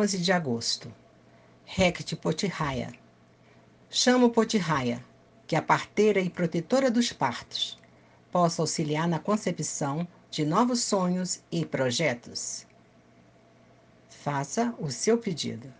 11 de agosto. Hecate Potirraia. Chamo Potirraia, que é a parteira e protetora dos partos, possa auxiliar na concepção de novos sonhos e projetos. Faça o seu pedido.